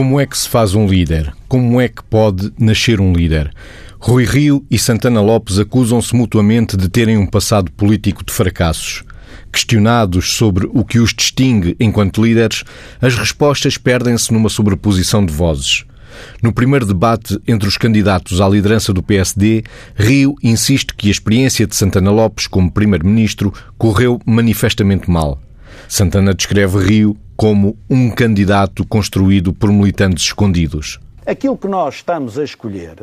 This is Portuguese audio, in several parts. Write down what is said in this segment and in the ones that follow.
Como é que se faz um líder? Como é que pode nascer um líder? Rui Rio e Santana Lopes acusam-se mutuamente de terem um passado político de fracassos. Questionados sobre o que os distingue enquanto líderes, as respostas perdem-se numa sobreposição de vozes. No primeiro debate entre os candidatos à liderança do PSD, Rio insiste que a experiência de Santana Lopes como primeiro-ministro correu manifestamente mal. Santana descreve Rio como um candidato construído por militantes escondidos. Aquilo que nós estamos a escolher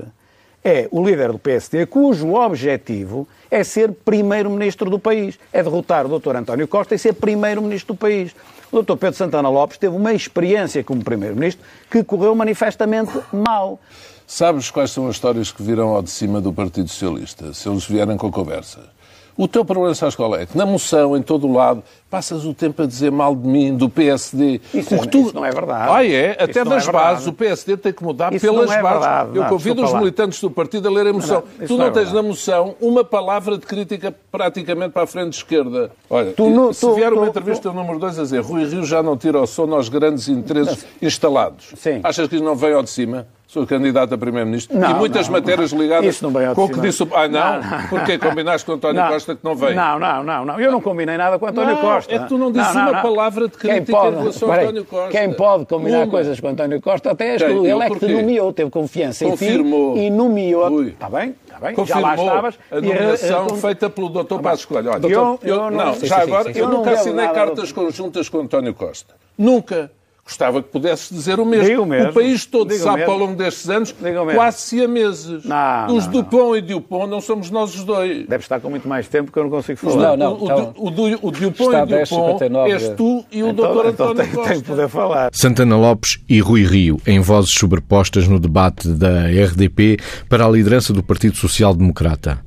é o líder do PSD, cujo objetivo é ser primeiro-ministro do país. É derrotar o Dr. António Costa e ser primeiro-ministro do país. O Dr. Pedro Santana Lopes teve uma experiência como primeiro-ministro que correu manifestamente mal. Sabes quais são as histórias que virão ao de cima do Partido Socialista, se eles vierem com conversa? O teu problema, sabes qual é? Que na moção, em todo o lado, passas o tempo a dizer mal de mim, do PSD. Isso, é, tu... isso não é verdade. Ah, é? Até das é bases, o PSD tem que mudar isso pelas é bases. Verdade. Eu convido os militantes do partido a ler a moção. Não, tu não, é tens na moção uma palavra de crítica praticamente para a frente esquerda. Olha, tu, se tu, vier uma entrevista número 2 a dizer Rui Rio já não tira o sono aos grandes interesses instalados, Sim. achas que isso não vem ao de cima? Sou candidato a Primeiro-Ministro e muitas não, matérias não, ligadas com o que disse o... Ah, não? não. Porque combinaste com António Costa que não veio? Não, não, não, não. Eu não combinei nada com António Costa. É que tu não disse uma palavra de crítica pode, em relação a António Costa. Quem pode combinar uma. coisas com António Costa até és tu. Ele é que te nomeou, teve confiança Confirmou. em ti e nomeou. Está bem? Está bem? Confirmou já lá estavas. a nomeação e, feita pelo Dr. Passos Coelho. Olha, eu, eu, eu, não, já agora, eu nunca assinei cartas conjuntas com António Costa. Nunca. Gostava que pudesses dizer o mesmo. mesmo. O país todo Digo sabe mesmo. ao longo destes anos quase siameses. Não, os não, Dupont e Dupont não somos nós os dois. Deve estar com muito mais tempo que eu não consigo falar. Não, não, o, então, o, o, o Dupont e Dupont és tu e o então, Dr. então António tem, Costa. tem que poder falar. Santana Lopes e Rui Rio, em vozes sobrepostas no debate da RDP para a liderança do Partido Social Democrata.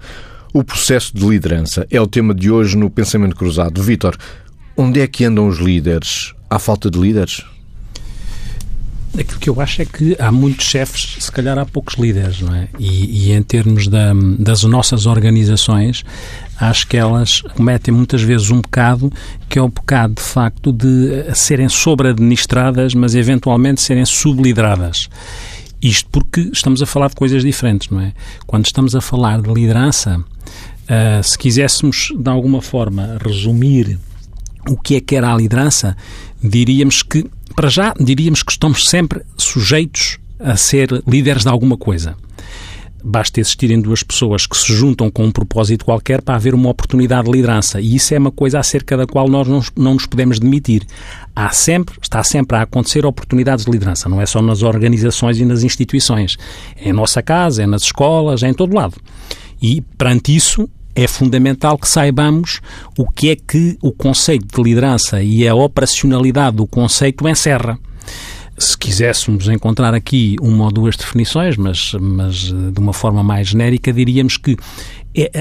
O processo de liderança é o tema de hoje no Pensamento Cruzado. Vítor, onde é que andam os líderes? Há falta de líderes? Aquilo que eu acho é que há muitos chefes, se calhar há poucos líderes, não é? E, e em termos da, das nossas organizações, acho que elas cometem muitas vezes um pecado que é o pecado, de facto, de serem sobre-administradas, mas eventualmente serem sublideradas. Isto porque estamos a falar de coisas diferentes, não é? Quando estamos a falar de liderança, uh, se quiséssemos, de alguma forma, resumir o que é que era a liderança, diríamos que para já, diríamos que estamos sempre sujeitos a ser líderes de alguma coisa. Basta existirem duas pessoas que se juntam com um propósito qualquer para haver uma oportunidade de liderança. E isso é uma coisa acerca da qual nós não, nos podemos demitir. Há sempre, está sempre a acontecer oportunidades de liderança. Não é só nas organizações e nas instituições. É em nossa casa, é nas escolas, é em todo lado. E, perante isso, é fundamental que saibamos o que é que o conceito de liderança e a operacionalidade do conceito encerra. Se quiséssemos encontrar aqui uma ou duas definições, mas, mas de uma forma mais genérica, diríamos que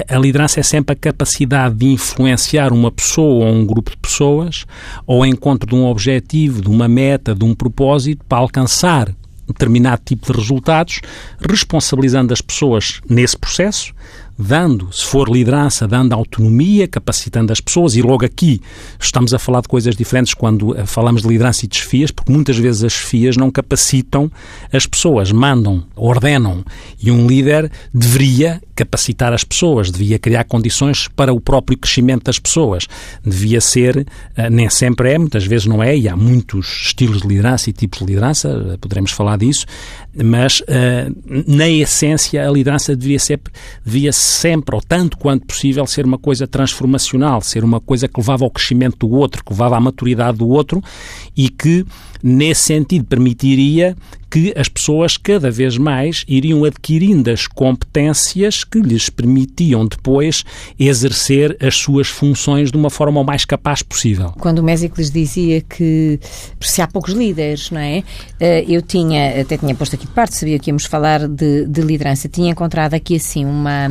a liderança é sempre a capacidade de influenciar uma pessoa ou um grupo de pessoas ao encontro de um objetivo, de uma meta, de um propósito para alcançar determinado tipo de resultados, responsabilizando as pessoas nesse processo, dando, se for liderança, dando autonomia, capacitando as pessoas, e logo aqui estamos a falar de coisas diferentes quando eh, falamos de liderança e de chefias, porque muitas vezes as chefias não capacitam as pessoas, mandam, ordenam, e um líder deveria capacitar as pessoas, devia criar condições para o próprio crescimento das pessoas, devia ser, eh, nem sempre é, muitas vezes não é, e há muitos estilos de liderança e tipos de liderança, eh, poderemos falar disso, mas na essência a liderança deveria ser, devia sempre, ou tanto quanto possível, ser uma coisa transformacional, ser uma coisa que levava ao crescimento do outro, que levava à maturidade do outro e que, nesse sentido, permitiria que as pessoas cada vez mais iriam adquirindo as competências que lhes permitiam depois exercer as suas funções de uma forma o mais capaz possível. Quando o Mésicles dizia que se há poucos líderes, não é? Eh, eu tinha, até tinha posto aqui de parte, sabia que íamos falar de, de liderança, tinha encontrado aqui assim uma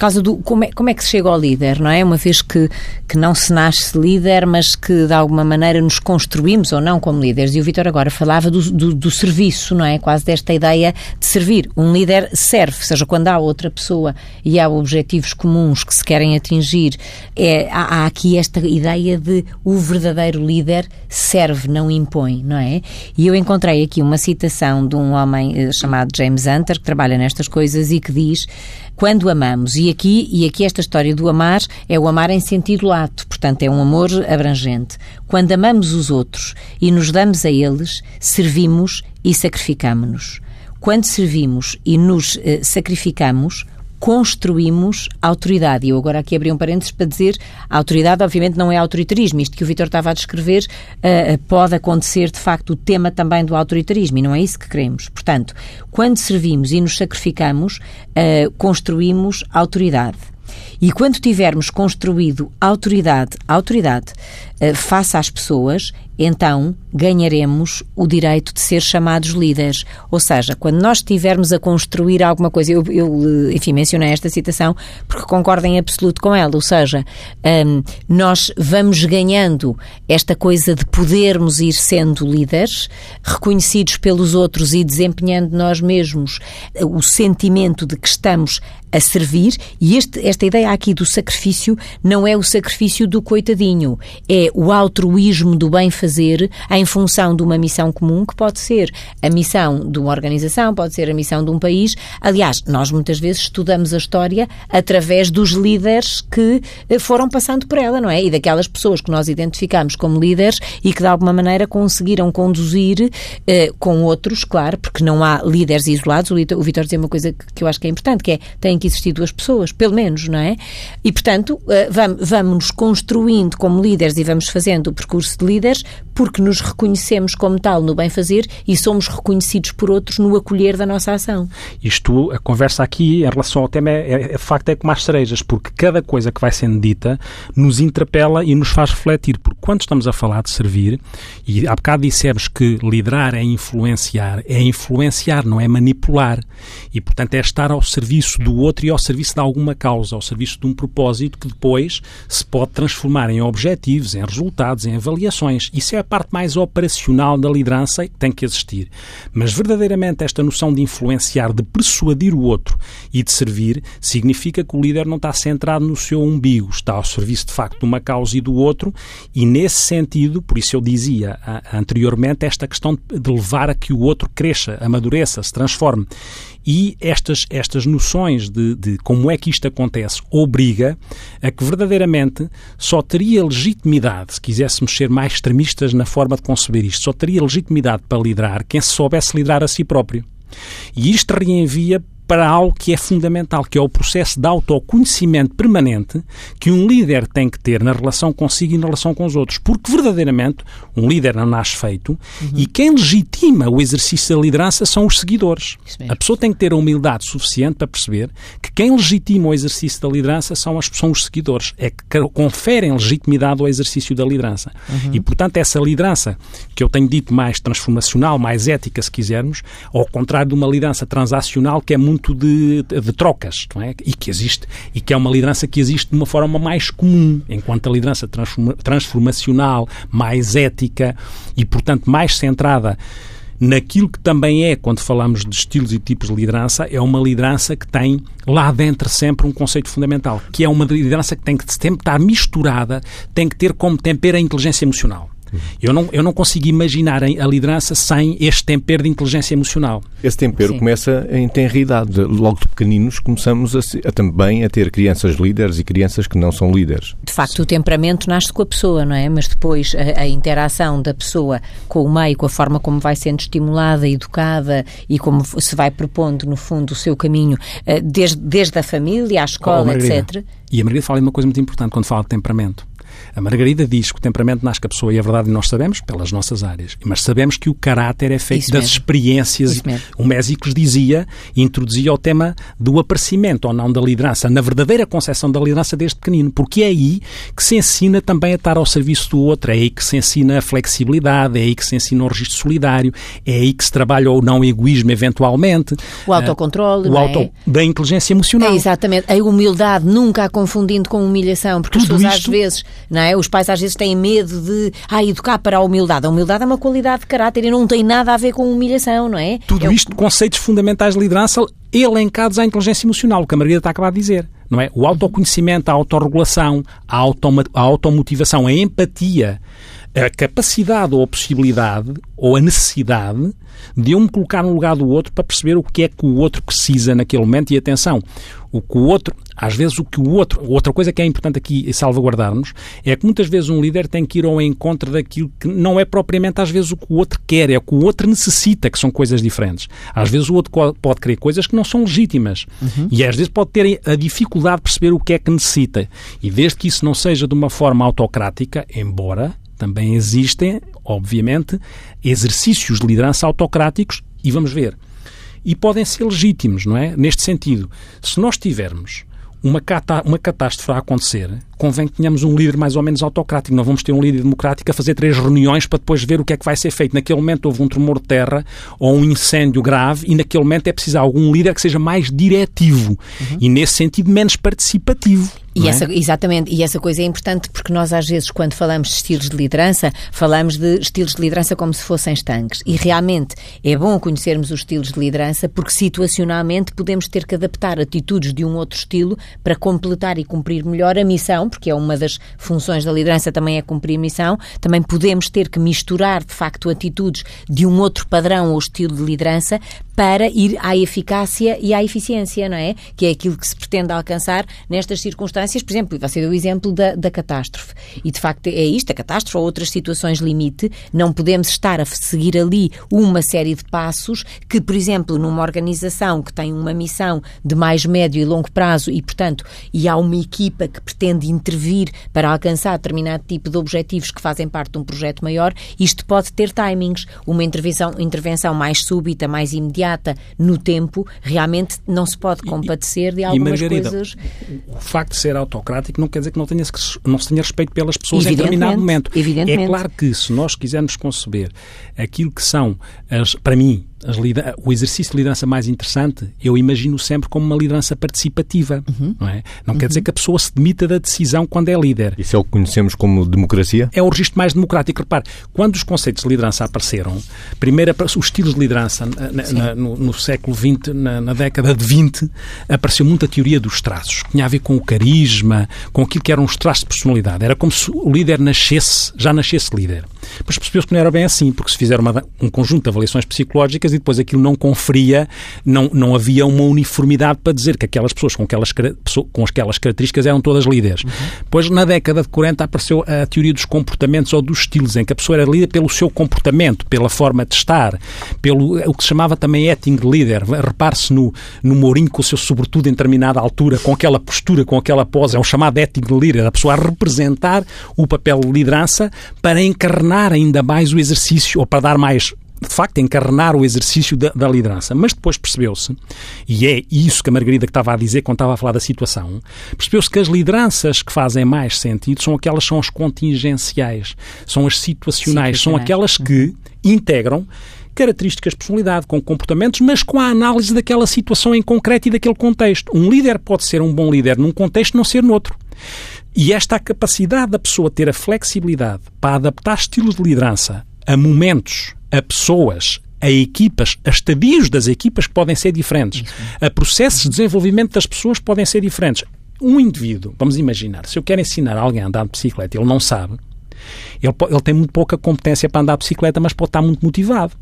causa do como é, como é que se chega ao líder, não é? Uma vez que, que não se nasce líder, mas que de alguma maneira nos construímos ou não como líderes. E o Vitor agora falava do, do, do serviço, não é? Quase desta ideia de servir. Um líder serve, seja, quando há outra pessoa e há objetivos comuns que se querem atingir, é, há, há aqui esta ideia de o verdadeiro líder serve, não impõe, não é? E eu encontrei aqui uma citação de um homem eh, chamado James Hunter, que trabalha nestas coisas e que diz quando amamos. E aqui, e aqui esta história do amar é o amar em sentido lato, portanto é um amor abrangente. Quando amamos os outros e nos damos a eles, servimos e sacrificamos-nos. Quando servimos e nos eh, sacrificamos, construímos autoridade. E eu agora aqui abri um parênteses para dizer a autoridade, obviamente, não é autoritarismo. Isto que o Vitor estava a descrever uh, pode acontecer, de facto, o tema também do autoritarismo e não é isso que queremos. Portanto, quando servimos e nos sacrificamos, uh, construímos autoridade. E quando tivermos construído autoridade, autoridade face às pessoas, então ganharemos o direito de ser chamados líderes. Ou seja, quando nós estivermos a construir alguma coisa, eu, eu enfim, mencionei esta citação porque concordo em absoluto com ela, ou seja, um, nós vamos ganhando esta coisa de podermos ir sendo líderes, reconhecidos pelos outros e desempenhando nós mesmos o sentimento de que estamos a servir, e este, esta ideia aqui do sacrifício não é o sacrifício do coitadinho, é o altruísmo do bem fazer em função de uma missão comum, que pode ser a missão de uma organização, pode ser a missão de um país. Aliás, nós muitas vezes estudamos a história através dos líderes que eh, foram passando por ela, não é? E daquelas pessoas que nós identificamos como líderes e que de alguma maneira conseguiram conduzir eh, com outros, claro, porque não há líderes isolados. O Vitor dizia uma coisa que eu acho que é importante, que é tem que existir duas pessoas, pelo menos, não é? E, portanto, eh, vamos, vamos nos construindo como líderes e vamos fazendo o percurso de líderes porque nos reconhecemos como tal no bem-fazer e somos reconhecidos por outros no acolher da nossa ação. Isto, a conversa aqui em relação ao tema, é, é, facto, é como as cerejas, porque cada coisa que vai sendo dita nos interpela e nos faz refletir, porque quando estamos a falar de servir, e há bocado dissemos que liderar é influenciar, é influenciar, não é manipular. E, portanto, é estar ao serviço do outro e ao serviço de alguma causa, ao serviço de um propósito que depois se pode transformar em objetivos, em resultados, em avaliações. Isso é parte mais operacional da liderança tem que existir. Mas verdadeiramente esta noção de influenciar, de persuadir o outro e de servir, significa que o líder não está centrado no seu umbigo, está ao serviço de facto de uma causa e do outro, e nesse sentido, por isso eu dizia anteriormente, esta questão de levar a que o outro cresça, amadureça, se transforme. E estas, estas noções de, de como é que isto acontece obriga a que verdadeiramente só teria legitimidade, se quiséssemos ser mais extremistas na forma de conceber isto, só teria legitimidade para liderar quem se soubesse liderar a si próprio. E isto reenvia para algo que é fundamental, que é o processo de autoconhecimento permanente que um líder tem que ter na relação consigo e na relação com os outros. Porque, verdadeiramente, um líder não nasce feito uhum. e quem legitima o exercício da liderança são os seguidores. A pessoa tem que ter a humildade suficiente para perceber que quem legitima o exercício da liderança são, as, são os seguidores. É que conferem legitimidade ao exercício da liderança. Uhum. E, portanto, essa liderança, que eu tenho dito mais transformacional, mais ética, se quisermos, ao contrário de uma liderança transacional que é muito de, de trocas, não é? E que existe, e que é uma liderança que existe de uma forma mais comum, enquanto a liderança transforma, transformacional, mais ética e, portanto, mais centrada naquilo que também é, quando falamos de estilos e tipos de liderança, é uma liderança que tem lá dentro sempre um conceito fundamental, que é uma liderança que tem que sempre estar misturada, tem que ter como tempero a inteligência emocional. Eu não, eu não consigo imaginar a liderança sem este tempero de inteligência emocional. Esse tempero Sim. começa em tenridade. Logo de pequeninos começamos a, a, também a ter crianças líderes e crianças que não são líderes. De facto, o temperamento nasce com a pessoa, não é? Mas depois a, a interação da pessoa com o meio, com a forma como vai sendo estimulada, educada e como se vai propondo, no fundo, o seu caminho, eh, desde, desde a família à escola, oh, etc. E a Margarida fala uma coisa muito importante quando fala de temperamento A Margarida diz que o temperamento nasce com a pessoa e a verdade nós sabemos pelas nossas áreas, mas sabemos que o caráter é feito Isso das mesmo. experiências. O Mésicos dizia, introduzia o tema do aparecimento ou não da liderança, na verdadeira concepção da liderança desde pequenino, porque é aí que se ensina também a estar ao serviço do outro, é aí que se ensina a flexibilidade, é aí que se ensina o registro solidário, é aí que se trabalha ou não o egoísmo eventualmente. O autocontrole, uh, o auto, é? da inteligência emocional. É, exatamente. A humildade, nunca a confundindo com humilhação, porque Tudo as pessoas isto... às vezes, não é? Os pais às vezes têm medo de ah, educar para a humildade. A humildade é uma qualidade de caráter e não tem nada a ver com humilhação, não é? Tudo é isto, conceitos fundamentais de liderança elencados à inteligência emocional, o que a Margarida está a acabar de dizer. Não é? O autoconhecimento, a autorregulação, a, autom a automotivação, a empatia, a capacidade ou a possibilidade ou a necessidade de eu me colocar no lugar do outro para perceber o que é que o outro precisa naquele momento. E atenção, o que o outro, às vezes o que o outro, outra coisa que é importante aqui salvaguardarmos é que muitas vezes um líder tem que ir ao encontro daquilo que não é propriamente às vezes o que o outro quer, é o que o outro necessita, que são coisas diferentes. Às vezes o outro pode querer coisas que não são legítimas uhum. e às vezes pode ter a dificuldade de perceber o que é que necessita. E desde que isso não seja de uma forma autocrática, embora também existem, obviamente, exercícios de liderança autocráticos e vamos ver. E podem ser legítimos, não é? Neste sentido, se nós tivermos uma, cata uma catástrofe a acontecer, convém que tenhamos um líder mais ou menos autocrático. Não vamos ter um líder democrático a fazer três reuniões para depois ver o que é que vai ser feito. Naquele momento houve um tremor de terra ou um incêndio grave e naquele momento é preciso algum líder que seja mais diretivo uhum. e, nesse sentido, menos participativo. E é? essa, exatamente, e essa coisa é importante porque nós às vezes quando falamos de estilos de liderança, falamos de estilos de liderança como se fossem estanques. E realmente é bom conhecermos os estilos de liderança porque situacionalmente podemos ter que adaptar atitudes de um outro estilo para completar e cumprir melhor a missão, porque é uma das funções da liderança também é cumprir a missão. Também podemos ter que misturar de facto atitudes de um outro padrão ou estilo de liderança para ir à eficácia e à eficiência, não é? Que é aquilo que se pretende alcançar nestas circunstâncias. Por exemplo, você deu o exemplo da, da catástrofe. E, de facto, é isto, a catástrofe ou outras situações limite. Não podemos estar a seguir ali uma série de passos que, por exemplo, numa organização que tem uma missão de mais médio e longo prazo e, portanto, e há uma equipa que pretende intervir para alcançar determinado tipo de objetivos que fazem parte de um projeto maior, isto pode ter timings. Uma intervenção, intervenção mais súbita, mais imediata, no tempo, realmente não se pode compadecer de algumas coisas. O facto de ser autocrático não quer dizer que não, tenha, não se tenha respeito pelas pessoas em determinado momento. É claro que se nós quisermos conceber aquilo que são, as, para mim, o exercício de liderança mais interessante, eu imagino sempre como uma liderança participativa. Uhum. Não, é? não uhum. quer dizer que a pessoa se demita da decisão quando é líder. Isso é o que conhecemos como democracia? É o registro mais democrático. Repare, quando os conceitos de liderança apareceram, primeiro os estilos de liderança na, na, no, no, século XX, na, na, década de 20, apareceu muita teoria dos traços, que tinha a ver com o carisma, com aquilo que eram os traços de personalidade. Era como se o líder nascesse, já nascesse líder. Mas percebeu-se que não era bem assim, porque se fizeram uma, um conjunto de avaliações psicológicas e depois aquilo não conferia, não, não havia uma uniformidade para dizer que aquelas pessoas com aquelas, com aquelas características eram todas líderes. Uhum. Depois, na década de 40, apareceu a teoria dos comportamentos ou dos estilos, em que a pessoa era líder pelo seu comportamento, pela forma de estar, pelo o que se chamava também acting leader. Repare-se no, no Mourinho com o seu sobretudo em determinada altura, com aquela postura, com aquela pose, é o chamado acting leader, a pessoa a representar o papel de liderança para encarnar ainda mais o exercício, ou para dar mais de facto, encarnar o exercício da, da liderança. Mas depois percebeu-se, e é isso que a Margarida que estava a dizer quando estava a falar da situação, percebeu-se que as lideranças que fazem mais sentido são aquelas que são as contingenciais, são as situacionais, são aquelas que integram características de personalidade, com comportamentos, mas com a análise daquela situação em concreto e daquele contexto. Um líder pode ser um bom líder num contexto, não ser noutro. E esta capacidade da pessoa ter a flexibilidade para adaptar estilos de liderança a momentos, a pessoas, a equipas, a estadios das equipas que podem ser diferentes, a processos de desenvolvimento das pessoas que podem ser diferentes. Um indivíduo, vamos imaginar, se eu quero ensinar alguém a andar de bicicleta e ele não sabe, ele, ele, tem muito pouca competência para andar de bicicleta, mas pode estar muito motivado.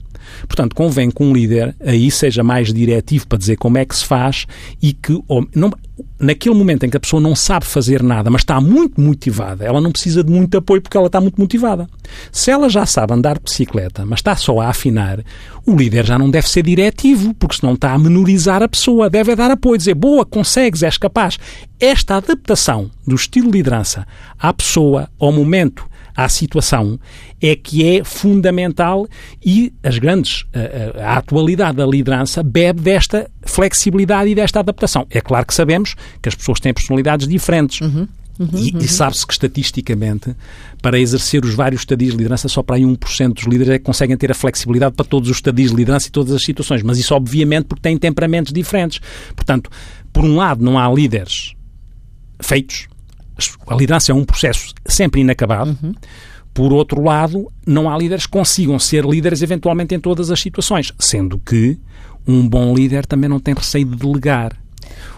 Portanto, convém que um líder aí seja mais diretivo para dizer como é que se faz e que não, naquele momento em que a pessoa não sabe fazer nada, mas está muito motivada, ela não precisa de muito apoio porque ela está muito motivada. Se ela já sabe andar de bicicleta, mas está só a afinar, o líder já não deve ser diretivo, porque senão está a menorizar a pessoa. Deve dar apoio, dizer, boa, consegues, és capaz. Esta adaptação do estilo de liderança à pessoa, ao momento, à situação é que é fundamental e as grandes a, a, atualidade da liderança bebe desta flexibilidade e desta adaptação. É claro que sabemos que as pessoas têm personalidades diferentes. Uhum. Uhum, e, uhum. e sabe-se que estatisticamente, para exercer os vários estadios de liderança, só para aí 1% dos líderes é que conseguem ter a flexibilidade para todos os estadios de liderança e todas as situações. Mas isso, obviamente, porque têm temperamentos diferentes. Portanto, por um lado, não há líderes feitos, a liderança é um processo sempre inacabado. Uhum. Por outro lado, não há líderes que consigam ser líderes eventualmente em todas as situações, sendo que um bom líder também não tem receio de delegar.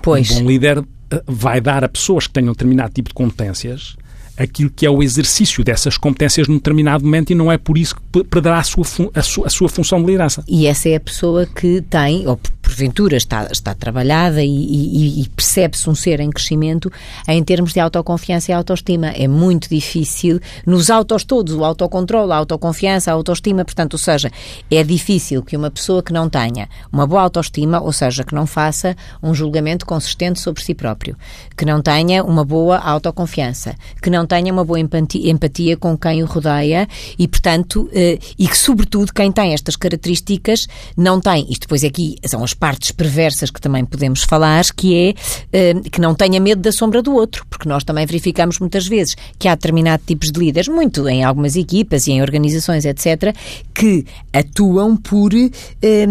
Pois. Um bom líder eh, vai dar a pessoas que tenham determinado tipo de competências aquilo que é o exercício dessas competências num determinado momento e não é por isso que perderá a sua, a sua, a sua função de liderança. E essa é a pessoa que tem, ou porventura está, está trabalhada e, e, e percebe-se um ser em crescimento em termos de autoconfiança e autoestima. É muito difícil, nos autos todos, o autocontrole, a autoconfiança, a autoestima, portanto, ou seja, é difícil que uma pessoa que não tenha uma boa autoestima, ou seja, que não faça um julgamento consistente sobre si próprio, que não tenha uma boa autoconfiança, que não tenha uma boa empatia, empatia com quem o rodeia e, portanto, eh, e que, sobretudo, quem tem estas características não tem, isto depois aqui são as partes perversas que também podemos falar, que é eh, que não tenha medo da sombra do outro, porque nós também verificamos muitas vezes que há determinados tipos de líderes, muito em algumas equipas e em organizações, etc., que atuam por eh,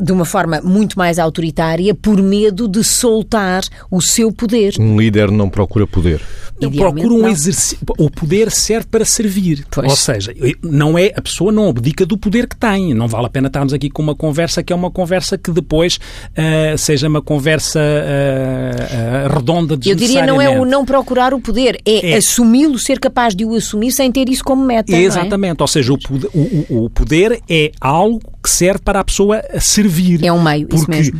de uma forma muito mais autoritária por medo de soltar o seu poder. Um líder não procura poder. Não procura um exercício. O poder serve para servir. Pois. Ou seja, não é a pessoa não abdica do poder que tem. Não vale a pena estarmos aqui com uma conversa que é uma conversa que depois uh, seja uma conversa uh, uh, redonda Eu diria não é o não procurar o poder, é, é. assumi-lo, ser capaz de o assumir sem ter isso como meta. É? Exatamente. É? Ou seja, o poder, o, o poder é algo que serve para a pessoa servir. É um meio, porque.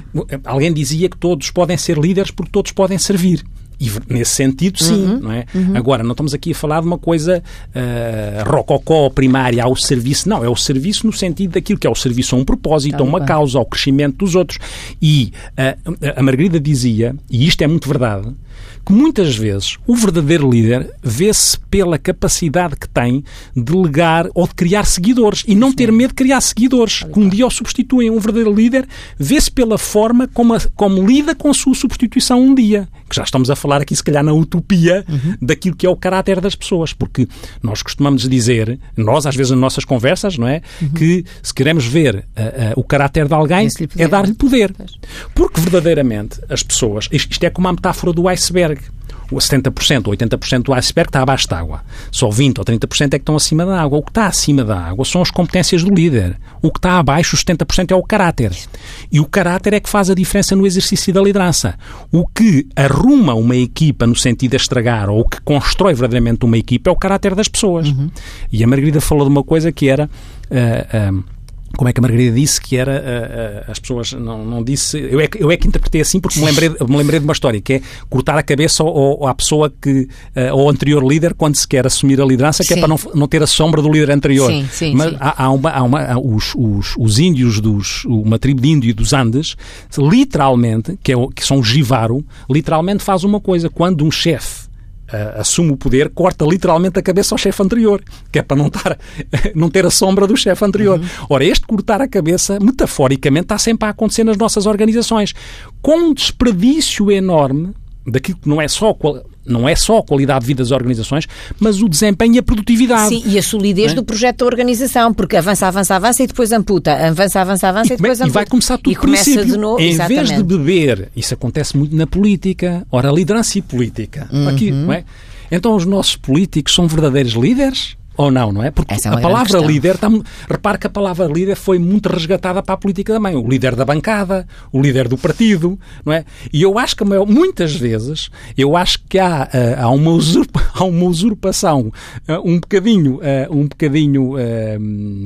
Alguém dizia que todos podem ser líderes porque todos podem servir. E nesse sentido, sim, uhum, não é? Uhum. Agora, não estamos aqui a falar de uma coisa uh, rococó primária ao serviço, não, é o serviço no sentido daquilo que é o serviço a um propósito, a uma causa, ao crescimento dos outros. E uh, a Margarida dizia, e isto é muito verdade, que muitas vezes o verdadeiro líder vê-se pela capacidade que tem de delegar ou de criar seguidores e não ter medo de criar seguidores, que um dia o substituem. Um verdadeiro líder vê-se pela forma como, a, como lida com a sua substituição um dia. Que já estamos a falar aqui, se calhar, na utopia uhum. daquilo que é o caráter das pessoas. Porque nós costumamos dizer, nós às vezes nas nossas conversas, não é? Uhum. Que se queremos ver uh, uh, o caráter de alguém, é dar-lhe poder. Porque verdadeiramente as pessoas, isto é como a metáfora do iceberg 70% ou 80% do iceberg está abaixo da água. Só 20% ou 30% é que estão acima da água. O que está acima da água são as competências do líder. O que está abaixo, os 70%, é o caráter. E o caráter é que faz a diferença no exercício da liderança. O que arruma uma equipa no sentido de estragar ou o que constrói verdadeiramente uma equipa é o caráter das pessoas. Uhum. E a Margarida falou de uma coisa que era... Uh, uh, como é que a Margarida disse que era uh, uh, as pessoas não, não disse eu é, que, eu é que interpretei assim porque me lembrei, me lembrei de uma história que é cortar a cabeça ao, ao, à pessoa que uh, ao anterior líder quando se quer assumir a liderança que sim. é para não, não ter a sombra do líder anterior sim, sim, mas sim. Há, há, uma, há uma há os, os, os, índios dos uma tribo de índio dos Andes literalmente que, é, que são os Jivaro literalmente faz uma coisa quando um chefe assume o poder, corta literalmente a cabeça ao chefe anterior, que é para não, tar, não ter a sombra do chefe anterior. Uhum. Ora, este cortar a cabeça, metaforicamente, está sempre a acontecer nas nossas organizações, com um desperdício enorme daquilo que não é só não é só a qualidade de vida das organizações, mas o desempenho e a produtividade. Sim, e a solidez é? do projeto da organização, porque avança, avança, avança e depois amputa, avança, avança, avança e, e depois amputa. E vai começar tudo e começa de novo. Em exatamente. vez de beber, isso acontece muito na política, ora, liderança e política. Uhum. Aqui, não é? Então os nossos políticos são verdadeiros líderes? Ou não, não é? Porque é a palavra líder, está, repare que a palavra líder foi muito resgatada para a política também. O líder da bancada, o líder do partido, não é? E eu acho que muitas vezes, eu acho que há, eh, há, uma, usurpa, há uma usurpação, eh, um bocadinho, eh, um bocadinho,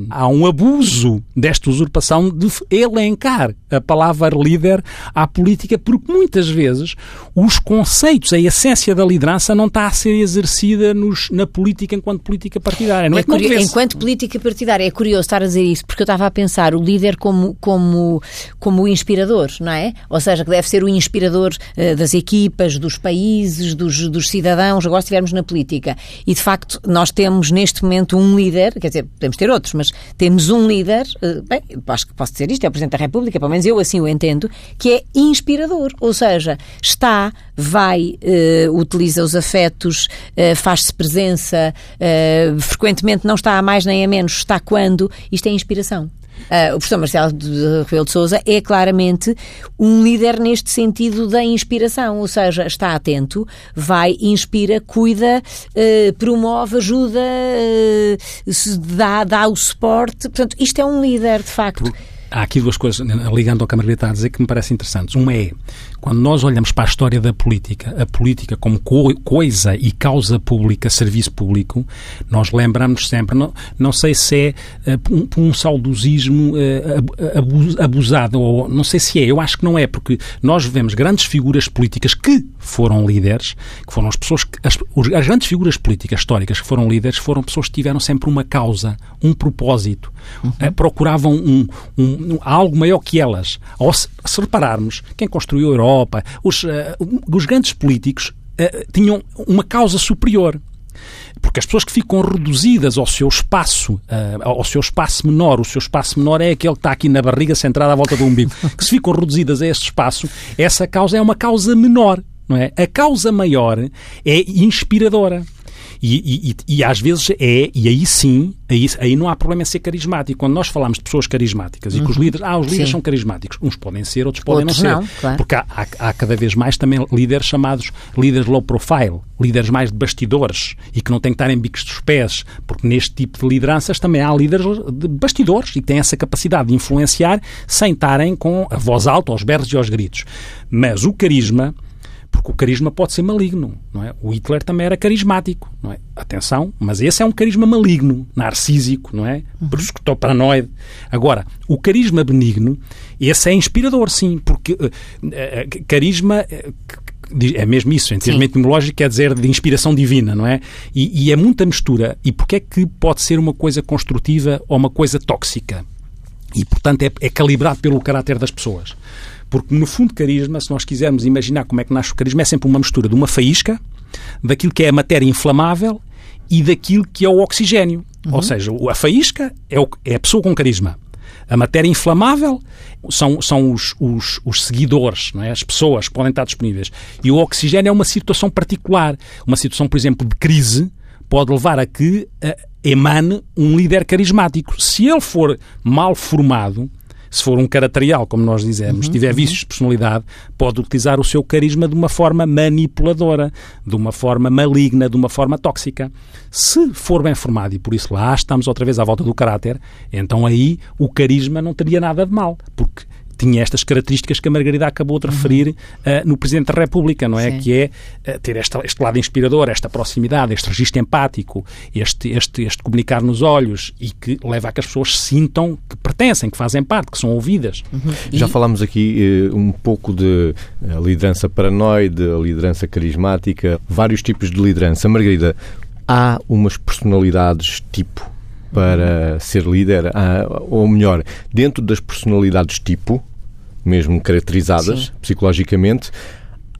há um abuso desta usurpação de elencar a palavra líder à política, porque muitas vezes os conceitos, a essência da liderança não está a ser exercida nos, na política enquanto política partidária. Não é, é enquanto política partidária, é curioso estar a dizer isso, porque eu estava a pensar o líder como, como, como o inspirador, não é? Ou seja, que deve ser o inspirador uh, das equipas, dos países, dos, dos cidadãos, agora estivermos na política. E, de facto, nós temos neste momento um líder, quer dizer, podemos ter outros, mas temos um líder, uh, bem, acho que posso dizer isto, é o Presidente da República, pelo menos eu assim o entendo, que é inspirador, ou seja, está, vai, uh, utiliza os afetos, faz-se presença, frequentemente não está a mais nem a menos, está quando, isto é inspiração. Uh, o professor Marcelo de Rebelo de Sousa é claramente um líder neste sentido da inspiração, ou seja, está atento, vai, inspira, cuida, uh, promove, ajuda, uh, dá, dá o suporte. Portanto, isto é um líder, de facto. Há aqui duas coisas, ligando ao que a Margarida está a dizer, que me parecem interessantes. Uma é quando nós olhamos para a história da política, a política como co coisa e causa pública, serviço público, nós lembramos sempre, não, não sei se é uh, um, um saudosismo uh, abusado, ou não sei se é, eu acho que não é, porque nós vemos grandes figuras políticas que foram líderes, que foram as pessoas que, as, as grandes figuras políticas históricas que foram líderes foram pessoas que tiveram sempre uma causa, um propósito, uhum. uh, procuravam um, um, um, algo maior que elas. Ou se, se repararmos, quem construiu a Europa, Europa, os, uh, os grandes políticos uh, tinham uma causa superior porque as pessoas que ficam reduzidas ao seu espaço, uh, ao seu espaço menor, o seu espaço menor é aquele que está aqui na barriga centrado à volta do umbigo, que se ficam reduzidas a este espaço, essa causa é uma causa menor, não é? A causa maior é inspiradora. E, e, e, às vezes é, e aí sim, aí, aí não há problema em ser carismático. Quando nós falamos de pessoas carismáticas uhum. e que os uhum. líderes, ah, os líderes sim. são carismáticos, uns podem ser, outros podem outros não ser. Não, claro. Porque há, há, há, cada vez mais também líderes chamados líderes low profile, líderes mais de bastidores e que não têm que estar em bicos dos pés, porque neste tipo de lideranças também há líderes de bastidores e que têm essa capacidade de influenciar sem estarem com a voz alta, aos berros e aos gritos. Mas o carisma porque o carisma pode ser maligno, não é? O Hitler também era carismático, não é? Atenção, mas esse é um carisma maligno, narcísico, não é? Uhum. paranoide. Agora, o carisma benigno, esse é inspirador, sim, porque uh, uh, carisma uh, é mesmo isso, em termos etimológicos, quer dizer de inspiração divina, não é? E, e, é muita mistura. E porquê é que pode ser uma coisa construtiva ou uma coisa tóxica? E, portanto, é, é calibrado pelo caráter das pessoas. Porque, no fundo, carisma, se nós quisermos imaginar como é que nasce o carisma, é sempre uma mistura de uma faísca, daquilo que é a matéria inflamável e daquilo que é o oxigênio. Uhum. Ou seja, a faísca é, o, é a pessoa com carisma. A matéria inflamável são, são os, os, os, seguidores, não é? as pessoas que podem estar disponíveis. E o oxigênio é uma situação particular. Uma situação, por exemplo, de crise pode levar a que uh, emane um líder carismático. Se ele for mal formado, se for um caraterial, como nós dizemos, uhum, tiver uhum. vícios de personalidade, pode utilizar o seu carisma de uma forma manipuladora, de uma forma maligna, de uma forma tóxica. Se for bem formado, e por isso lá estamos outra vez à volta do caráter, então aí o carisma não teria nada de mal, porque tinha estas características que a Margarida acabou de referir uhum. uh, no Presidente da República, não é? Sim. Que é uh, ter esta, este lado inspirador, esta proximidade, este registro empático, este, este, este comunicar nos olhos e que leva a que as pessoas sintam que pertencem, que fazem parte, que são ouvidas. Uhum. Já falámos aqui uh, um pouco de liderança paranoide, liderança carismática, vários tipos de liderança. Margarida, há umas personalidades tipo para ser líder, ou melhor, dentro das personalidades tipo, mesmo caracterizadas Sim. psicologicamente,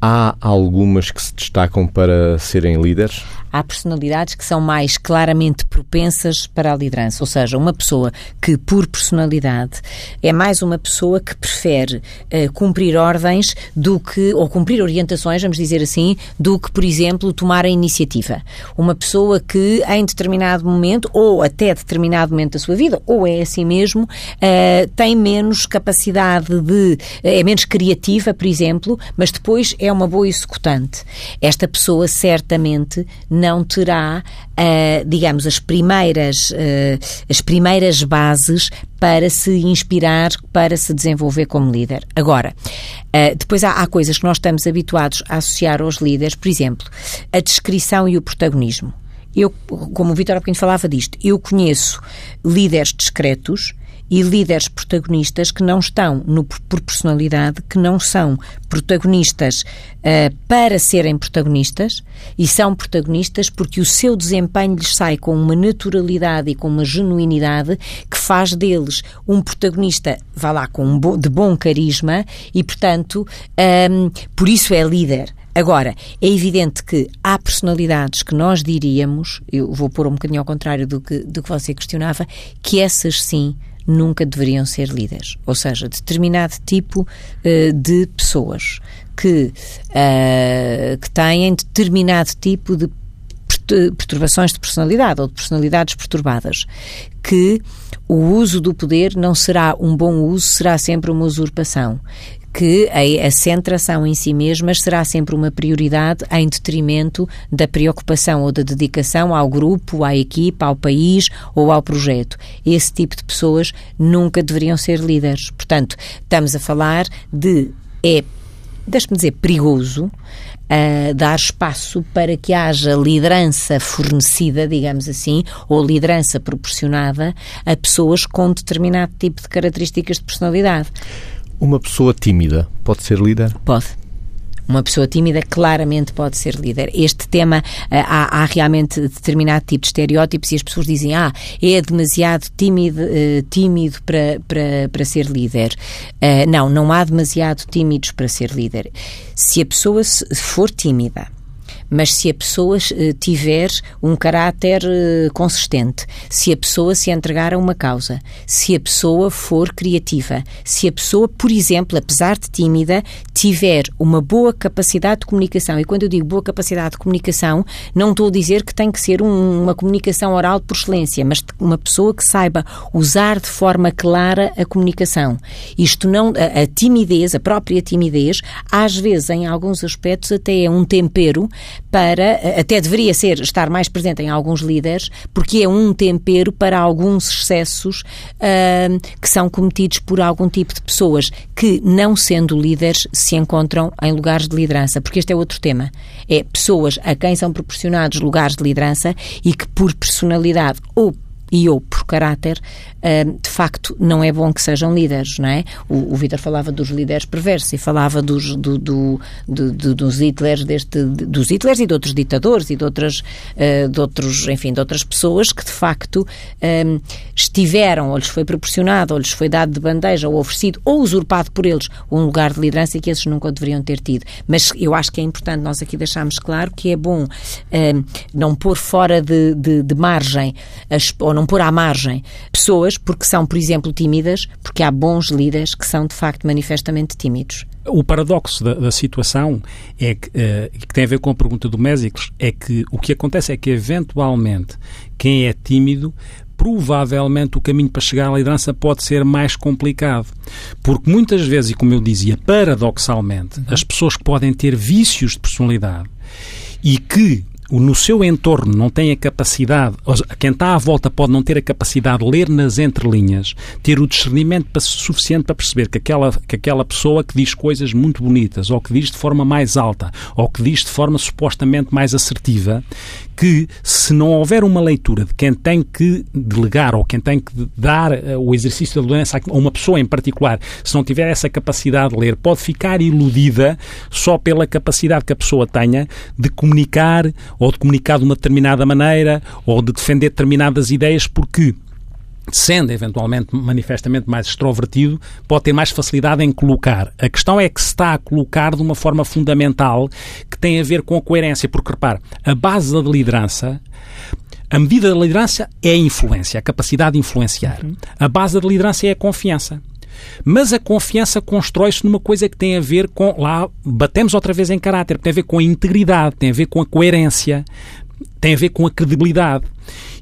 há algumas que se destacam para serem líderes? Há personalidades que são mais claramente propensas para a liderança. Ou seja, uma pessoa que, por personalidade, é mais uma pessoa que prefere uh, cumprir ordens do que, ou cumprir orientações, vamos dizer assim, do que, por exemplo, tomar a iniciativa. Uma pessoa que, em determinado momento, ou até determinado momento da sua vida, ou é assim mesmo, uh, tem menos capacidade de. Uh, é menos criativa, por exemplo, mas depois é uma boa executante. Esta pessoa certamente não terá, uh, digamos, as primeiras, uh, as primeiras bases para se inspirar, para se desenvolver como líder. Agora, uh, depois há, há coisas que nós estamos habituados a associar aos líderes, por exemplo, a descrição e o protagonismo. Eu, como o Vitor há falava disto, eu conheço líderes discretos e líderes protagonistas que não estão no, por personalidade, que não são protagonistas uh, para serem protagonistas e são protagonistas porque o seu desempenho lhes sai com uma naturalidade e com uma genuinidade que faz deles um protagonista, vá lá, com um bo, de bom carisma e, portanto, um, ehm, por isso é líder. Agora, é evidente que há personalidades que nós diríamos, eu vou pôr um bocadinho ao contrário do que, do que você questionava, que essas sim nunca deveriam ser líderes. Ou seja, determinado tipo uh, de pessoas que, uh, que têm determinado tipo de perturbações de personalidade ou de personalidades perturbadas, que o uso do poder não será um bom uso, será sempre uma usurpação, que a, a centração em si mesma será sempre uma prioridade em detrimento da preocupação ou da dedicação ao grupo, à equipa, ao país ou ao projeto. Esse tipo de pessoas nunca deveriam ser líderes. Portanto, estamos a falar de é deixe-me dizer, perigoso uh, dar espaço para que haja liderança fornecida, digamos assim, ou liderança proporcionada a pessoas com determinado tipo de características de personalidade. Uma pessoa tímida pode ser líder? Pode. Uma pessoa tímida claramente pode ser líder. Este tema, eh, há, há, realmente determinado tipo de estereótipos e as pessoas dizem, ah, é demasiado tímido, uh, tímido para, para, para ser líder. Uh, não, não há demasiado tímidos para ser líder. Se a pessoa for tímida, mas se a pessoa eh, tiver um caráter eh, consistente, se a pessoa se entregar a uma causa, se a pessoa for criativa, se a pessoa, por exemplo, apesar de tímida, tiver uma boa capacidade de comunicação, e quando eu digo boa capacidade de comunicação, não estou a dizer que tem que ser um, uma comunicação oral por excelência, mas uma pessoa que saiba usar de forma clara a comunicação. Isto não, a, a timidez, a própria timidez, às vezes, em alguns aspectos, até é um tempero para, até deveria ser, estar mais presente em alguns líderes, porque é um tempero para alguns excessos uh, que são cometidos por algum tipo de pessoas que, não sendo líderes, se encontram em lugares de liderança. Porque este é outro tema. É pessoas a quem são proporcionados lugares de liderança e que, por personalidade ou e ou por caráter, de facto não é bom que sejam líderes, não é? O, o Vitor falava dos líderes perversos e falava dos, do, do, do, do, dos Hitlers, deste, dos Hitlers e de outros ditadores e de outras, uh, de outros, enfim, de outras pessoas que de facto um, estiveram ou lhes foi proporcionado ou lhes foi dado de bandeja ou oferecido ou usurpado por eles um lugar de liderança que esses nunca deveriam ter tido. Mas eu acho que é importante nós aqui deixarmos claro que é bom um, não pôr fora de, de, de margem as, ou não não pôr à margem pessoas porque são, por exemplo, tímidas, porque há bons líderes que são, de facto, manifestamente tímidos. O paradoxo da, da situação é que, uh, que tem a ver com a pergunta do Mésicles, é que o que acontece é que, eventualmente, quem é tímido provavelmente o caminho para chegar à liderança pode ser mais complicado. Porque muitas vezes, e como eu dizia, paradoxalmente, uhum. as pessoas podem ter vícios de personalidade e que no seu entorno não tem a capacidade, quem está à volta pode não ter a capacidade de ler nas entrelinhas, ter o discernimento suficiente para perceber que aquela, que aquela pessoa que diz coisas muito bonitas, ou que diz de forma mais alta, ou que diz de forma supostamente mais assertiva, que se não houver uma leitura de quem tem que delegar ou quem tem que dar uh, o exercício da doença a uma pessoa em particular, se não tiver essa capacidade de ler, pode ficar iludida só pela capacidade que a pessoa tenha de comunicar ou de comunicar de uma determinada maneira ou de defender determinadas ideias, porque sendo eventualmente manifestamente mais extrovertido, pode ter mais facilidade em colocar. A questão é que se está a colocar de uma forma fundamental que tem a ver com a coerência, porque repare, a base da liderança a medida da liderança é a influência, a capacidade de influenciar. Uhum. A base da liderança é a confiança. Mas a confiança constrói-se numa coisa que tem a ver com. Lá batemos outra vez em caráter, tem a ver com a integridade, tem a ver com a coerência, tem a ver com a credibilidade.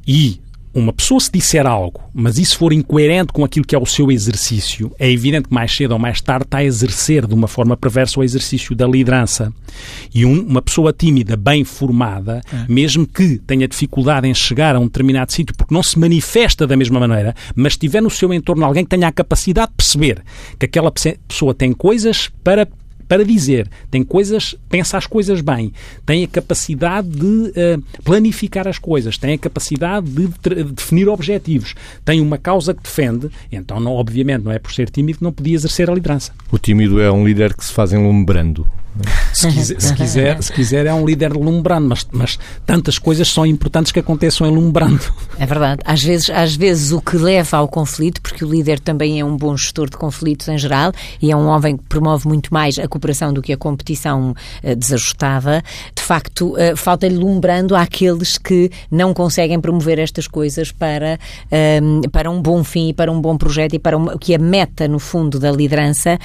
E uma pessoa se disser algo, mas isso for incoerente com aquilo que é o seu exercício, é evidente que mais cedo ou mais tarde está a exercer de uma forma perversa o exercício da liderança. E um, uma pessoa tímida, bem formada, é. mesmo que tenha dificuldade em chegar a um determinado sítio porque não se manifesta da mesma maneira, mas tiver no seu entorno alguém que tenha a capacidade de perceber que aquela pessoa tem coisas para para dizer, tem coisas, pensa as coisas bem, tem a capacidade de uh, planificar as coisas, tem a capacidade de, de definir objetivos, tem uma causa que defende, então, não, obviamente, não é por ser tímido que não podia exercer a liderança. O tímido é um líder que se faz enlumbrando. Se quiser, se quiser, se quiser é um líder lumbrando, mas, mas tantas coisas são importantes que aconteçam em lumbrando. É verdade. Às vezes, às vezes o que leva ao conflito, porque o líder também é um bom gestor de conflitos em geral e é um homem que promove muito mais a cooperação do que a competição uh, desajustada, de facto, uh, falta-lhe lumbrando àqueles que não conseguem promover estas coisas para, uh, para um bom fim e para um bom projeto e para uma, que a meta, no fundo, da liderança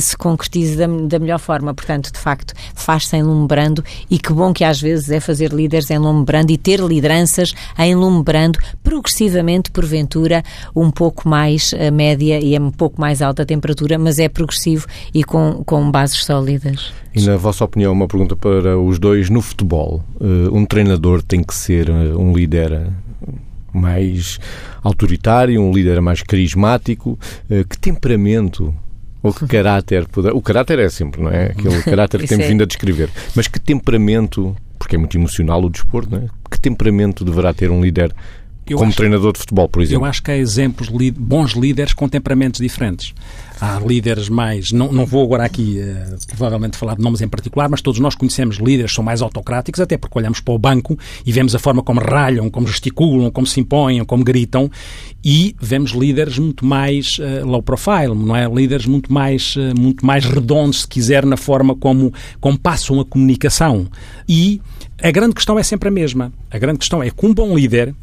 se concretize da, da melhor forma. Portanto, de facto, faz-se enlumbrando e que bom que às vezes é fazer líderes enlumbrando e ter lideranças enlumbrando progressivamente, porventura, um pouco mais a média e é um pouco mais alta a temperatura, mas é progressivo e com, com bases sólidas. E na vossa opinião, uma pergunta para os dois, no futebol, eh, um treinador tem que ser eh, um líder mais autoritário, um líder mais carismático. Eh, que temperamento ou que caráter poder... O caráter é sempre, não é? Aquele caráter que temos é. vindo a descrever. Mas que temperamento, porque é muito emocional o desporto, não é? Que temperamento deverá ter um líder eu como acho, treinador de futebol, por exemplo? Eu acho que há exemplos, bons líderes com temperamentos diferentes há líderes mais. Não, não vou agora aqui, uh, provavelmente, falar de nomes em particular, mas todos nós conhecemos líderes que são mais autocráticos, até porque olhamos para o banco e vemos a forma como ralham, como gesticulam, como se impõem, como gritam, e vemos líderes muito mais uh, low profile, não é? Líderes muito mais, uh, muito mais redondos, se quiser, na forma como, como passam a comunicação. E a grande questão é sempre a mesma. A grande questão é que um bom líder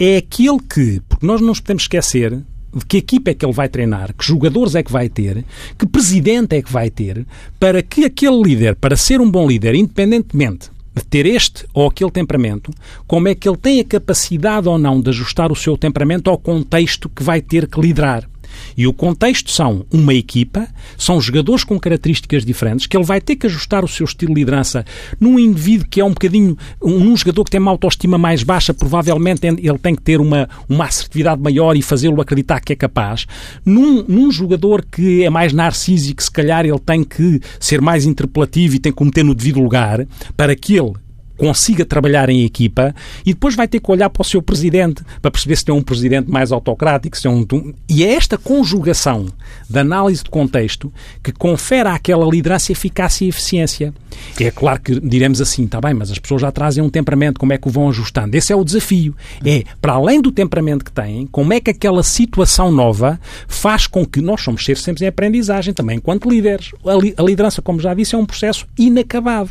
é aquele que, porque nós não nos podemos esquecer de que equipa é que ele vai treinar, que jogadores é que vai ter, que presidente é que vai ter, para que aquele líder, para ser um bom líder, independentemente de ter este ou aquele temperamento, como é que ele tem a capacidade ou não de ajustar o seu temperamento ao contexto que vai ter que liderar. E o contexto são uma equipa, são jogadores com características diferentes, que ele vai ter que ajustar o seu estilo de liderança num indivíduo que é um bocadinho, um, jogador que tem uma autoestima mais baixa, provavelmente ele tem que ter uma, uma assertividade maior e fazê-lo acreditar que é capaz. Num, num jogador que é mais narcísico, se calhar ele tem que ser mais interpelativo e tem que meter no devido lugar para que ele consiga trabalhar em equipa e depois vai ter que olhar para o seu presidente para perceber se tem um presidente mais autocrático, se é um... E é esta conjugação da análise de contexto que confere àquela liderança eficácia e eficiência. É claro que diremos assim, está bem, mas as pessoas já trazem um temperamento, como é que o vão ajustando? Esse é o desafio. É, para além do temperamento que têm, como é que aquela situação nova faz com que nós somos seres sempre em aprendizagem, também enquanto líderes. A liderança, como já disse, é um processo inacabado.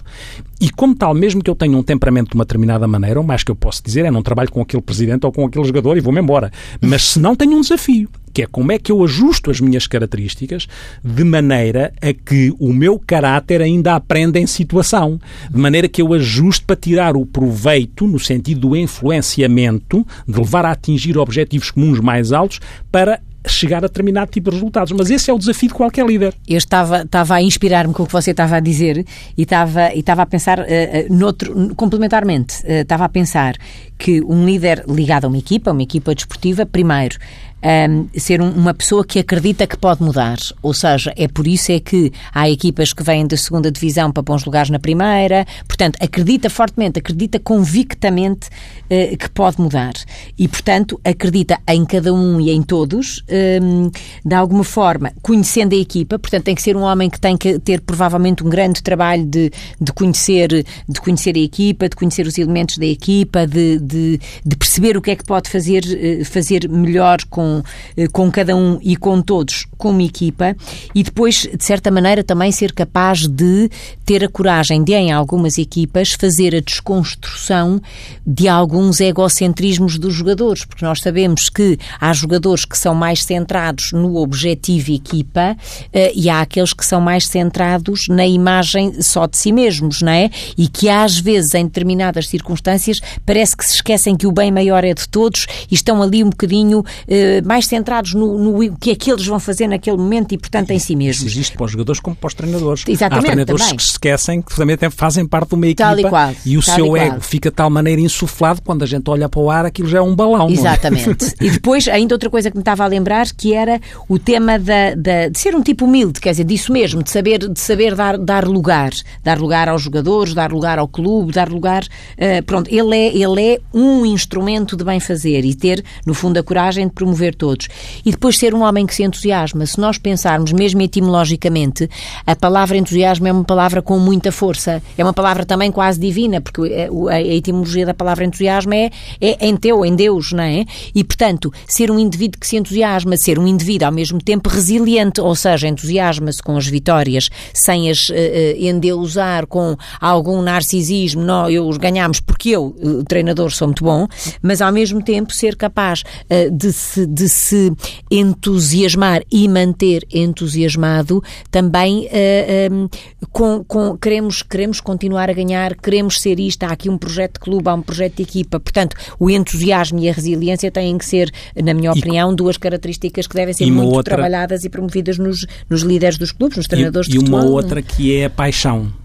E como tal, mesmo que eu tenha um temperamento de uma determinada maneira, o mais que eu posso dizer é não trabalho com aquele presidente ou com aquele jogador e vou-me embora. Mas se não tenho um desafio, que é como é que eu ajusto as minhas características de maneira a que o meu caráter ainda aprenda em situação, de maneira que eu ajuste para tirar o proveito, no sentido do influenciamento, de levar a atingir objetivos comuns mais altos, para chegar a determinado tipo de resultados. Mas esse é o desafio de qualquer líder. Eu estava, estava a inspirar-me com o que você estava a dizer e estava, e estava a pensar uh, uh, noutro, complementarmente, uh, estava a pensar que um líder ligado a uma equipa, uma equipa desportiva, primeiro, um, ser um, uma pessoa que acredita que pode mudar. Ou seja, é por isso é que há equipas que vêm da segunda divisão para bons lugares na primeira. Portanto, acredita fortemente, acredita convictamente uh, que pode mudar. E, portanto, acredita em cada um e em todos, um, de alguma forma, conhecendo a equipa. Portanto, tem que ser um homem que tem que ter provavelmente um grande trabalho de, de, conhecer, de conhecer a equipa, de conhecer os elementos da equipa, de, de, de perceber o que é que pode fazer, uh, fazer melhor com com, eh, com cada um e com todos como equipa e depois, de certa maneira, também ser capaz de ter a coragem de, em algumas equipas, fazer a desconstrução de alguns egocentrismos dos jogadores, porque nós sabemos que há jogadores que são mais centrados no objetivo equipa uh, e há aqueles que são mais centrados na imagem só de si mesmos, não é? E que às vezes, em determinadas circunstâncias, parece que se esquecem que o bem maior é de todos e estão ali um bocadinho uh, mais centrados no, no que é que eles vão fazer naquele momento e, portanto, em si mesmos. Isso existe para os jogadores como para os treinadores. Exatamente, Há treinadores também. que se esquecem que também fazem parte de uma equipa tal e, qual, e o seu e ego fica de tal maneira insuflado quando a gente olha para o ar, aquilo já é um balão. É? Exatamente. É? e depois, ainda outra coisa que me estava a lembrar, que era o tema da, da, de ser um tipo humilde, quer dizer, disso mesmo, de saber, de saber dar, dar lugar. Dar lugar aos jogadores, dar lugar ao clube, dar lugar. Uh, pronto, ele é, ele é um instrumento de bem fazer e ter, no fundo, a coragem de promover todos. E depois ser um homem que se entusiasma. Se nós pensarmos, mesmo etimologicamente, a palavra entusiasmo é uma palavra com muita força. É uma palavra também quase divina, porque a etimologia da palavra entusiasmo é, é em teu, em Deus, não é? E, portanto, ser um indivíduo que se entusiasma, ser um indivíduo ao mesmo tempo resiliente, ou seja, entusiasma-se com as vitórias sem as uh, endeusar com algum narcisismo. Não, eu os ganhamos porque eu, o treinador, sou muito bom, mas ao mesmo tempo ser capaz uh, de, se, de se entusiasmar e manter entusiasmado também uh, um, com, com, queremos, queremos continuar a ganhar, queremos ser isto, há aqui um projeto de clube, há um projeto de equipa. Portanto, o entusiasmo e a resiliência têm que ser, na minha opinião, e, duas características que devem ser muito outra... trabalhadas e promovidas nos, nos líderes dos clubes, nos treinadores e, de futebol. E uma outra que é a paixão.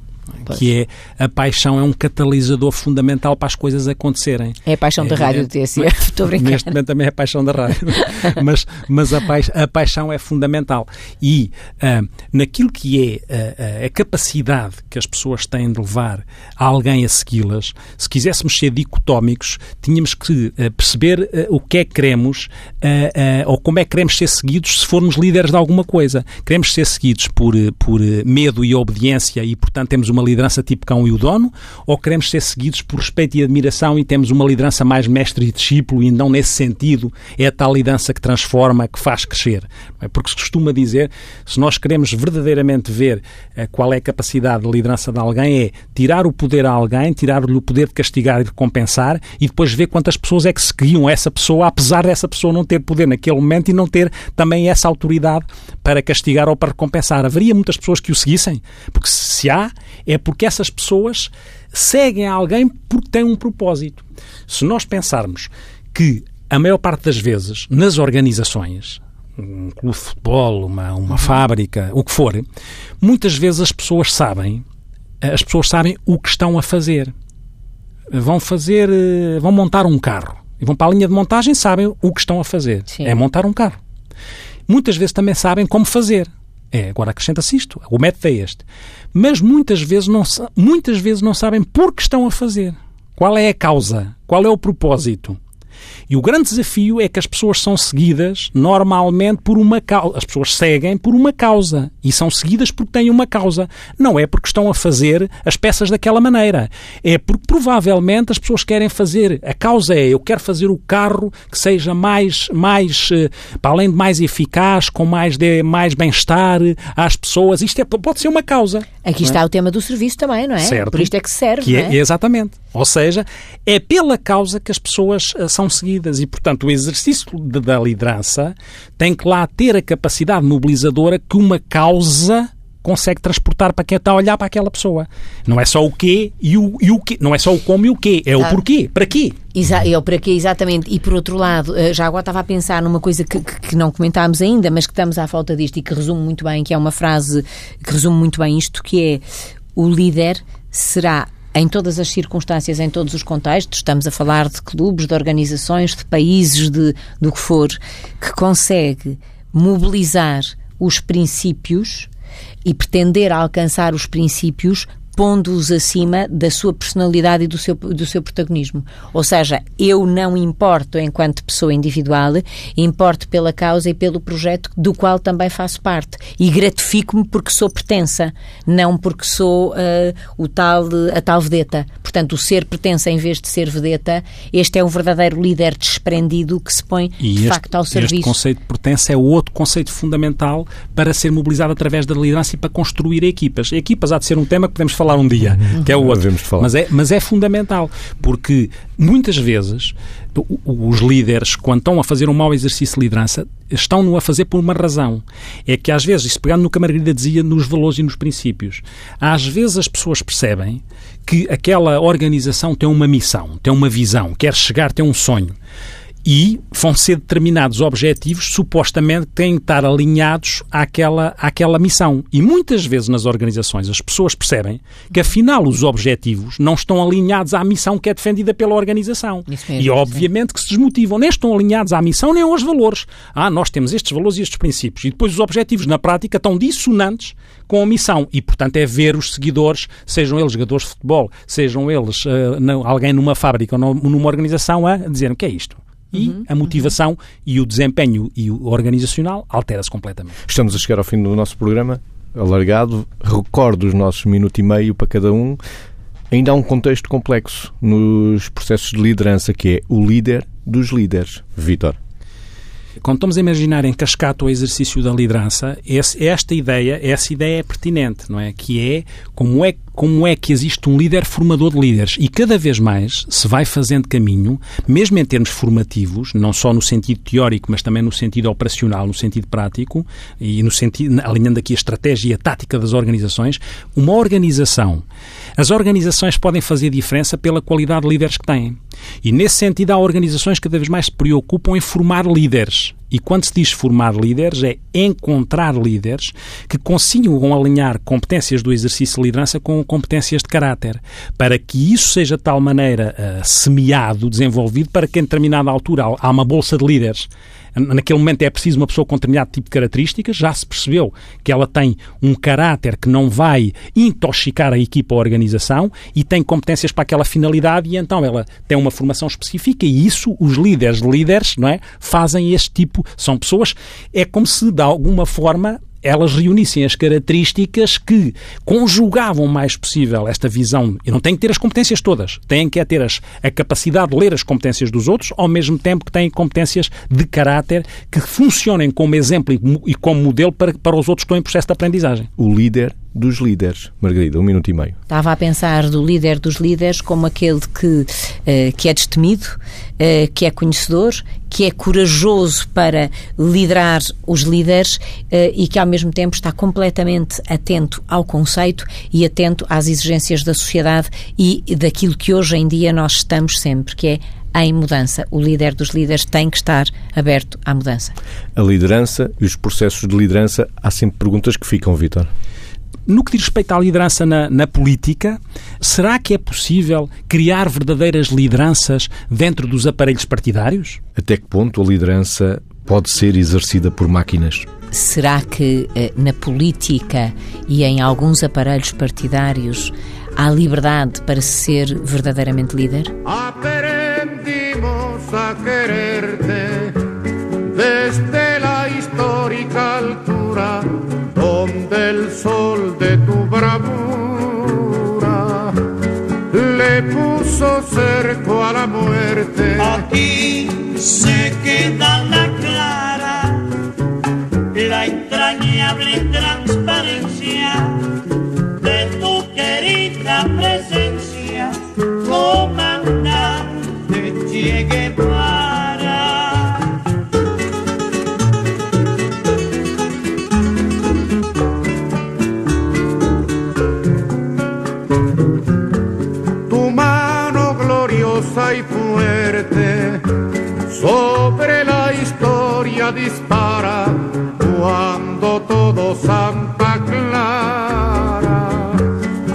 Pois. que é a paixão é um catalisador fundamental para as coisas acontecerem. É a paixão é, da rádio, é, Estou brincando. Neste momento também é a paixão da rádio. mas mas a, paix, a paixão é fundamental. E uh, naquilo que é uh, a capacidade que as pessoas têm de levar alguém a segui-las, se quiséssemos ser dicotómicos, tínhamos que uh, perceber o que é que queremos ou como é que queremos ser seguidos se formos líderes de alguma coisa. Queremos ser seguidos por, por medo e obediência e, portanto, temos uma liderança tipo cão e o dono, ou queremos ser seguidos por respeito e admiração e temos uma liderança mais mestre e discípulo e não nesse sentido é a tal liderança que transforma, que faz crescer. É? Porque se costuma dizer, se nós queremos verdadeiramente ver eh, qual é a capacidade de liderança de alguém, é tirar o poder a alguém, tirar-lhe o poder de castigar e de compensar e depois ver quantas pessoas é que seguiam essa pessoa, apesar dessa pessoa não ter poder naquele momento e não ter também essa autoridade para castigar ou para recompensar. Haveria muitas pessoas que o seguissem? Porque se há, é porque essas pessoas seguem alguém porque têm um propósito. Se nós pensarmos que a maior parte das vezes nas organizações, um clube de futebol, uma, uma fábrica, o que for, muitas vezes as pessoas sabem, as pessoas sabem o que estão a fazer. Vão fazer, vão montar um carro e vão para a linha de montagem, sabem o que estão a fazer. Sim. É montar um carro. Muitas vezes também sabem como fazer. É, agora acrescenta-se isto, o método é este. Mas muitas vezes, não, muitas vezes não sabem por que estão a fazer. Qual é a causa? Qual é o propósito? E o grande desafio é que as pessoas são seguidas normalmente por uma causa. As pessoas seguem por uma causa e são seguidas porque têm uma causa. Não é porque estão a fazer as peças daquela maneira. É porque provavelmente as pessoas querem fazer. A causa é eu quero fazer o carro que seja mais, mais eh, para além de mais eficaz, com mais, de, mais bem-estar às pessoas. Isto é, pode ser uma causa. Aqui está é? o tema do serviço também, não é? Certo. Por isto é que serve. Que é, é, exatamente. Ou seja, é pela causa que as pessoas uh, são seguidas e, portanto, o exercício de, da liderança tem que lá ter a capacidade mobilizadora que uma causa consegue transportar para quem está a olhar para aquela pessoa. Não é só o quê e o, e o quê. Não é só o como e o quê. É o porquê. Para quê? Exa é o para quê, exatamente. E por outro lado, eh, já agora estava a pensar numa coisa que, que, que, não comentámos ainda, mas que estamos à falta disto e que resume muito bem, que é uma frase que resume muito bem isto, que é o líder será em todas as circunstâncias, em todos os contextos, estamos a falar de clubes, de organizações, de países, de, do que for, que consegue mobilizar os princípios e pretender alcançar os princípios pondo-os acima da sua personalidade e do seu, do seu protagonismo. Ou seja, eu não importo enquanto pessoa individual, importo pela causa e pelo projeto do qual também faço parte. E gratifico-me porque sou pertença, não porque sou uh, o tal, a tal vedeta. Portanto, o ser pertença em vez de ser vedeta, este é um verdadeiro líder desprendido que se põe, e de este, facto, ao serviço. Este conceito de pertença é outro conceito fundamental para ser mobilizado através da liderança e para construir equipas. Equipas há de ser um tema que podemos falar um dia, que é o outro. Mas é, mas é fundamental, porque muitas vezes os líderes, quando estão a fazer um mau exercício de liderança, estão-no a fazer por uma razão. É que às vezes, isso pegando no que a Margarida dizia, nos valores e nos princípios, às vezes as pessoas percebem que aquela organização tem uma missão, tem uma visão, quer chegar, tem um sonho e vão ser determinados objetivos supostamente que têm que estar alinhados àquela, àquela missão. E muitas vezes nas organizações as pessoas percebem que afinal os objetivos não estão alinhados à missão que é defendida pela organização. Mesmo, e obviamente sim. que se desmotivam. Nem estão alinhados à missão nem aos valores. Ah, nós temos estes valores e estes princípios. E depois os objetivos na prática estão dissonantes com a missão. E portanto é ver os seguidores, sejam eles jogadores de futebol, sejam eles uh, não, alguém numa fábrica ou numa organização, a dizer o que é isto e uhum, a motivação uhum. e o desempenho e o organizacional altera-se completamente. Estamos a chegar ao fim do nosso programa alargado. Recordo os nossos minuto e meio para cada um. Ainda há um contexto complexo nos processos de liderança que é o líder dos líderes. Vítor. Quando estamos a imaginar em cascata o exercício da liderança, esta ideia, essa ideia é pertinente, não é? Que é como é como é que existe um líder formador de líderes e cada vez mais se vai fazendo caminho, mesmo em termos formativos, não só no sentido teórico, mas também no sentido operacional, no sentido prático e no sentido alinhando aqui a estratégia e a tática das organizações, uma organização as organizações podem fazer diferença pela qualidade de líderes que têm. E nesse sentido, há organizações que cada vez mais se preocupam em formar líderes. E quando se diz formar líderes, é encontrar líderes que consigam alinhar competências do exercício de liderança com competências de caráter, para que isso seja de tal maneira uh, semeado, desenvolvido, para que em determinada altura há uma bolsa de líderes naquele momento é preciso uma pessoa com determinado tipo de características, já se percebeu que ela tem um caráter que não vai intoxicar a equipa ou a organização e tem competências para aquela finalidade e então ela tem uma formação específica e isso os líderes de líderes, não é, fazem este tipo, são pessoas, é como se de alguma forma elas reunissem as características que conjugavam mais possível esta visão. E não têm que ter as competências todas, têm que é ter as, a capacidade de ler as competências dos outros, ao mesmo tempo que têm competências de caráter que funcionem como exemplo e como modelo para, para os outros que estão em processo de aprendizagem. O líder dos líderes. Margarida, um minuto e meio. Estava a pensar do líder dos líderes como aquele que, uh, que é destemido, uh, que é conhecedor, que é corajoso para liderar os líderes uh, e que ao mesmo tempo está completamente atento ao conceito e atento às exigências da sociedade e daquilo que hoje em dia nós estamos sempre, que é em mudança. O líder dos líderes tem que estar aberto à mudança. A liderança e os processos de liderança, há sempre perguntas que ficam, Vitor. No que diz respeito à liderança na, na, política, será que é possível criar verdadeiras lideranças dentro dos aparelhos partidários? Até que ponto a liderança pode ser exercida por máquinas? Será que eh, na política e em alguns aparelhos partidários há liberdade para ser verdadeiramente líder? Aprendimos puso cerco a la muerte. Aquí se queda la clara, la entrañable transparencia de tu querida presencia, comandante Che Guevara. Y fuerte sobre la historia dispara cuando todo Santa Clara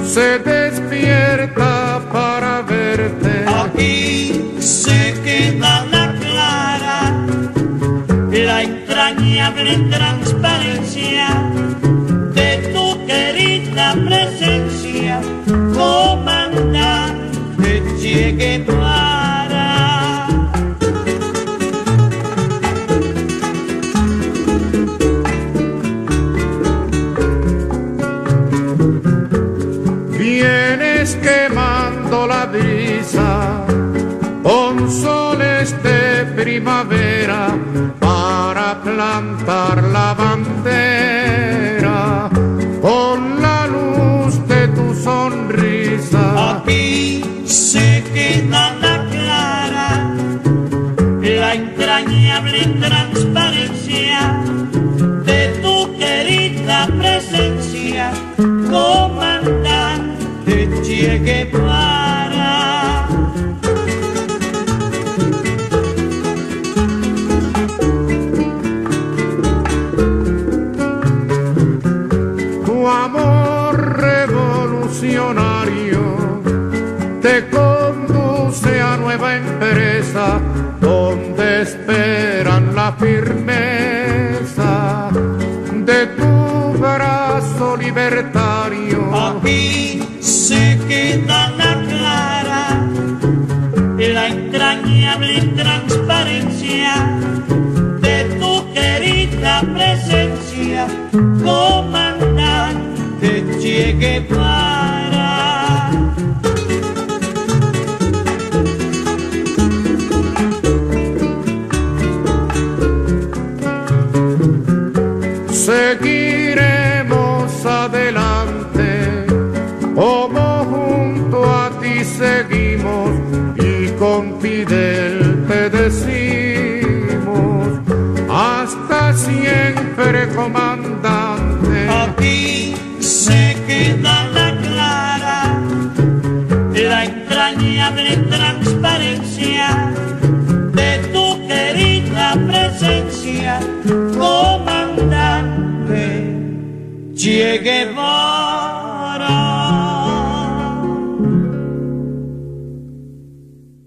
se despierta para verte. Aquí se queda la clara, la entrañable transparencia de tu querida presencia uma. se quedan entrañable transparencia de tu querida presencia, comandante. Llegué